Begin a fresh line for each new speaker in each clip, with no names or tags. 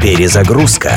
Перезагрузка.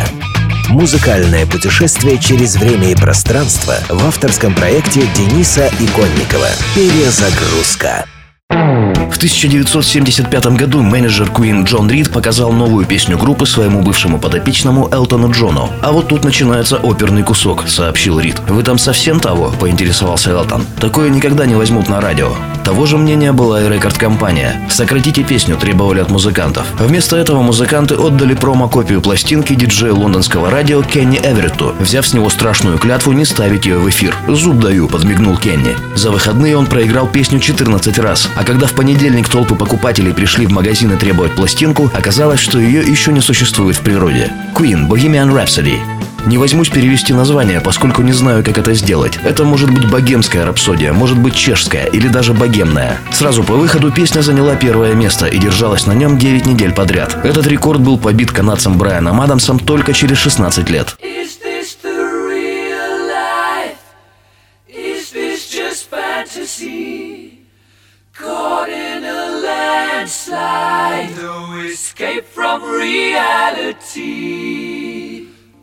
Музыкальное путешествие через время и пространство в авторском проекте Дениса Иконникова. Перезагрузка.
В 1975 году менеджер Queen Джон Рид показал новую песню группы своему бывшему подопечному Элтону Джону. А вот тут начинается оперный кусок, сообщил Рид. Вы там совсем того? поинтересовался Элтон. Такое никогда не возьмут на радио. Того же мнения была и рекорд-компания. Сократите песню, требовали от музыкантов. Вместо этого музыканты отдали промо-копию пластинки диджею лондонского радио Кенни Эверетту, взяв с него страшную клятву не ставить ее в эфир. «Зуб даю», — подмигнул Кенни. За выходные он проиграл песню 14 раз, а когда в понедельник толпы покупателей пришли в магазин и требовать пластинку, оказалось, что ее еще не существует в природе. Queen, Bohemian Rhapsody. Не возьмусь перевести название, поскольку не знаю, как это сделать. Это может быть богемская рапсодия, может быть чешская или даже богемная. Сразу по выходу песня заняла первое место и держалась на нем 9 недель подряд. Этот рекорд был побит канадцем Брайаном Адамсом только через 16 лет. No escape from reality.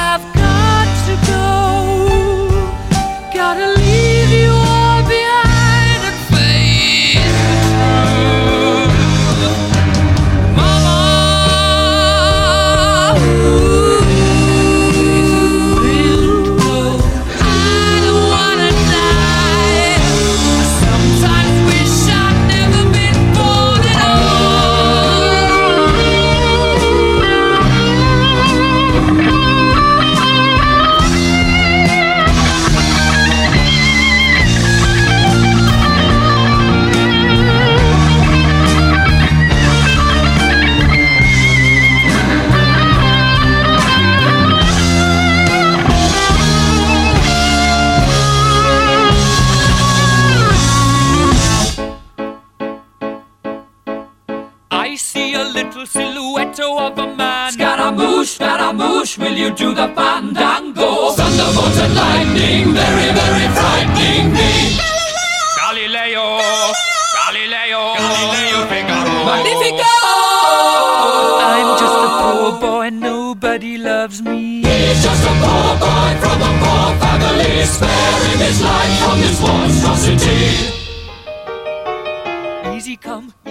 I've got to go. See a little silhouette of a man.
Scaramouche, Scaramouche, will you do the fandango? Thunderbolts and lightning, very, very frightening me.
Galileo, Galileo, Galileo Figaro.
Magnifico!
I'm just a poor boy, nobody loves me.
He's just a poor boy from a poor family, sparing his life from this monstrosity.
Easy come,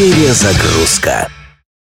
Перезагрузка.